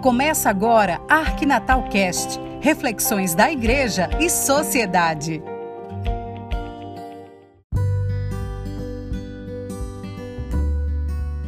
Começa agora Arquinatal Cast, reflexões da igreja e sociedade.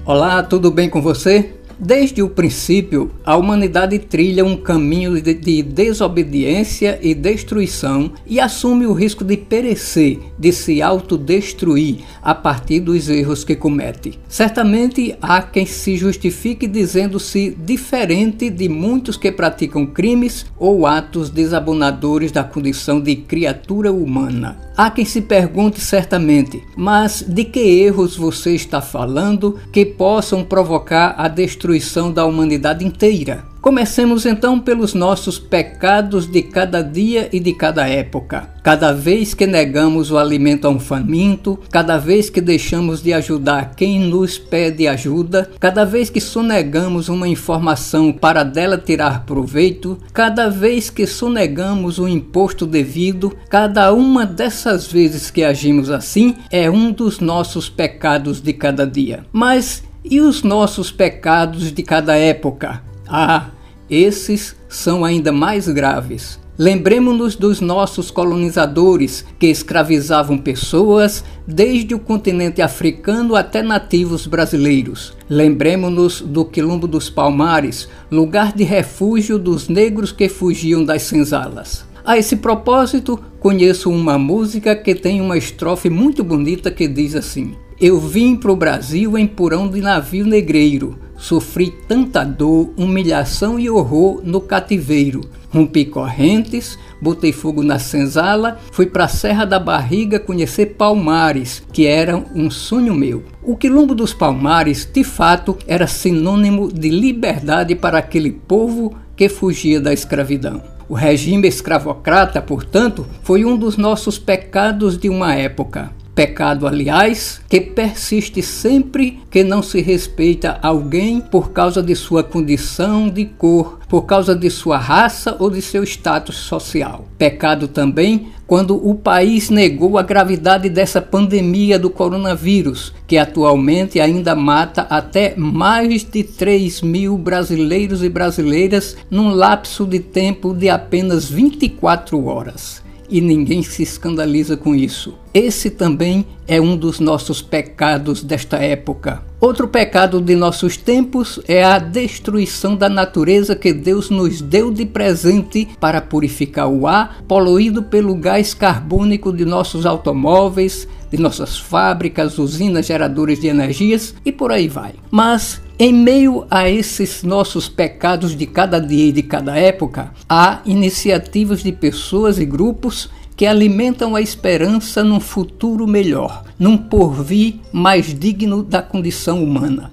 Olá, tudo bem com você? Desde o princípio, a humanidade trilha um caminho de, de, desobediência e destruição e assume o risco de perecer, de se autodestruir a partir dos erros que comete. Certamente há quem se justifique dizendo-se diferente de muitos que praticam crimes ou atos desabonadores da condição de criatura humana. Há quem se pergunte certamente, mas de que erros você está falando que possam provocar a destruição da humanidade inteira? Comecemos então pelos nossos pecados de cada dia e de cada época. Cada vez que negamos o alimento a um faminto, cada vez que deixamos de ajudar quem nos pede ajuda, cada vez que sonegamos uma informação para dela tirar proveito, cada vez que sonegamos o imposto devido, cada uma dessas vezes que agimos assim é um dos nossos pecados de cada dia. Mas e os nossos pecados de cada época? Ah, esses são ainda mais graves. Lembremos-nos dos nossos colonizadores que escravizavam pessoas desde o continente africano até nativos brasileiros. Lembremos-nos do Quilombo dos Palmares, lugar de refúgio dos negros que fugiam das senzalas. A esse propósito, conheço uma música que tem uma estrofe muito bonita que diz assim: Eu vim para o Brasil em porão de navio negreiro Sofri tanta dor, humilhação e horror no cativeiro. Rompi correntes, botei fogo na senzala, fui para a Serra da Barriga conhecer Palmares, que era um sonho meu. O quilombo dos Palmares, de fato, era sinônimo de liberdade para aquele povo que fugia da escravidão. O regime escravocrata, portanto, foi um dos nossos pecados de uma época. Pecado, aliás, que persiste sempre que não se respeita alguém por causa de sua condição de cor, por causa de sua raça ou de seu status social. Pecado também quando o país negou a gravidade dessa pandemia do coronavírus, que atualmente ainda mata até mais de 3 mil brasileiros e brasileiras num lapso de tempo de apenas 24 horas e ninguém se escandaliza com isso. Esse também é um dos nossos pecados desta época. Outro pecado de nossos tempos é a destruição da natureza que Deus nos deu de presente para purificar o ar poluído pelo gás carbônico de nossos automóveis, de nossas fábricas, usinas geradoras de energias e por aí vai. Mas em meio a esses nossos pecados de cada dia e de cada época, há iniciativas de pessoas e grupos que alimentam a esperança num futuro melhor, num porvir mais digno da condição humana.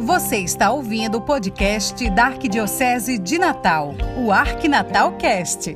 Você está ouvindo o podcast da Arquidiocese de Natal, o Arquinatal Cast.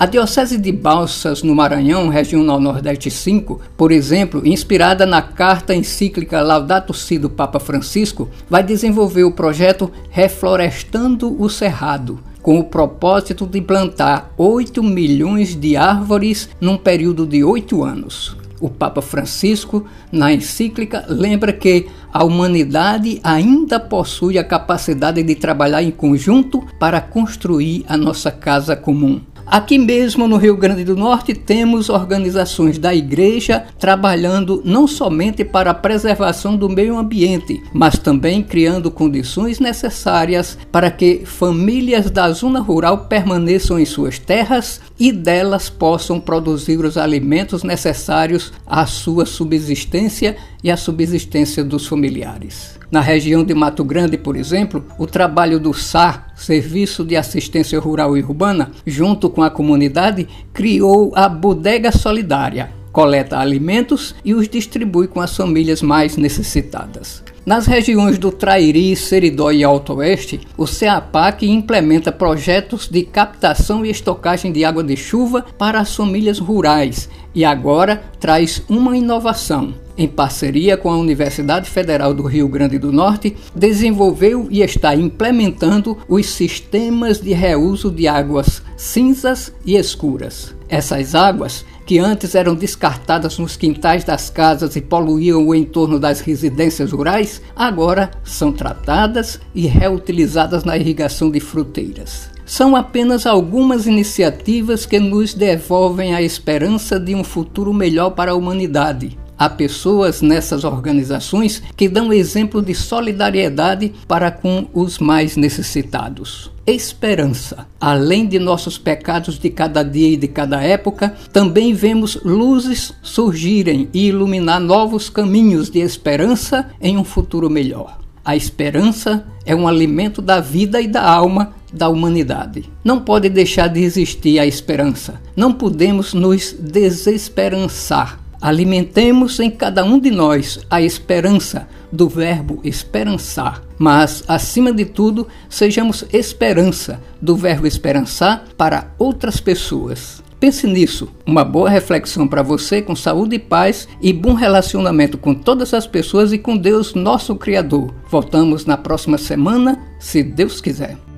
A Diocese de Balsas, no Maranhão, Regional Nordeste 5, por exemplo, inspirada na carta encíclica Laudato Si do Papa Francisco, vai desenvolver o projeto Reflorestando o Cerrado, com o propósito de plantar 8 milhões de árvores num período de 8 anos. O Papa Francisco, na encíclica, lembra que a humanidade ainda possui a capacidade de trabalhar em conjunto para construir a nossa casa comum. Aqui mesmo no Rio Grande do Norte temos organizações da igreja trabalhando não somente para a preservação do meio ambiente, mas também criando condições necessárias para que famílias da zona rural permaneçam em suas terras e delas possam produzir os alimentos necessários à sua subsistência e à subsistência dos familiares. Na região de Mato Grande, por exemplo, o trabalho do SAR, Serviço de Assistência Rural e Urbana, junto com a comunidade, criou a Bodega Solidária. Coleta alimentos e os distribui com as famílias mais necessitadas. Nas regiões do Trairi, Seridó e Alto Oeste, o CEAPAC implementa projetos de captação e estocagem de água de chuva para as famílias rurais e agora traz uma inovação em parceria com a Universidade Federal do Rio Grande do Norte, desenvolveu e está implementando os sistemas de reuso de águas cinzas e escuras. Essas águas, que antes eram descartadas nos quintais das casas e poluíam o entorno das residências rurais, agora são tratadas e reutilizadas na irrigação de fruteiras. São apenas algumas iniciativas que nos devolvem a esperança de um futuro melhor para a humanidade. Há pessoas nessas organizações que dão exemplo de solidariedade para com os mais necessitados. Esperança. Além de nossos pecados de cada dia e de cada época, também vemos luzes surgirem e iluminar novos caminhos de esperança em um futuro melhor. A esperança é um alimento da vida e da alma da humanidade. Não pode deixar de existir a esperança. Não podemos nos desesperançar. Alimentemos em cada um de nós a esperança do verbo esperançar, mas, acima de tudo, sejamos esperança do verbo esperançar para outras pessoas. Pense nisso. Uma boa reflexão para você com saúde e paz e bom relacionamento com todas as pessoas e com Deus, nosso Criador. Voltamos na próxima semana, se Deus quiser.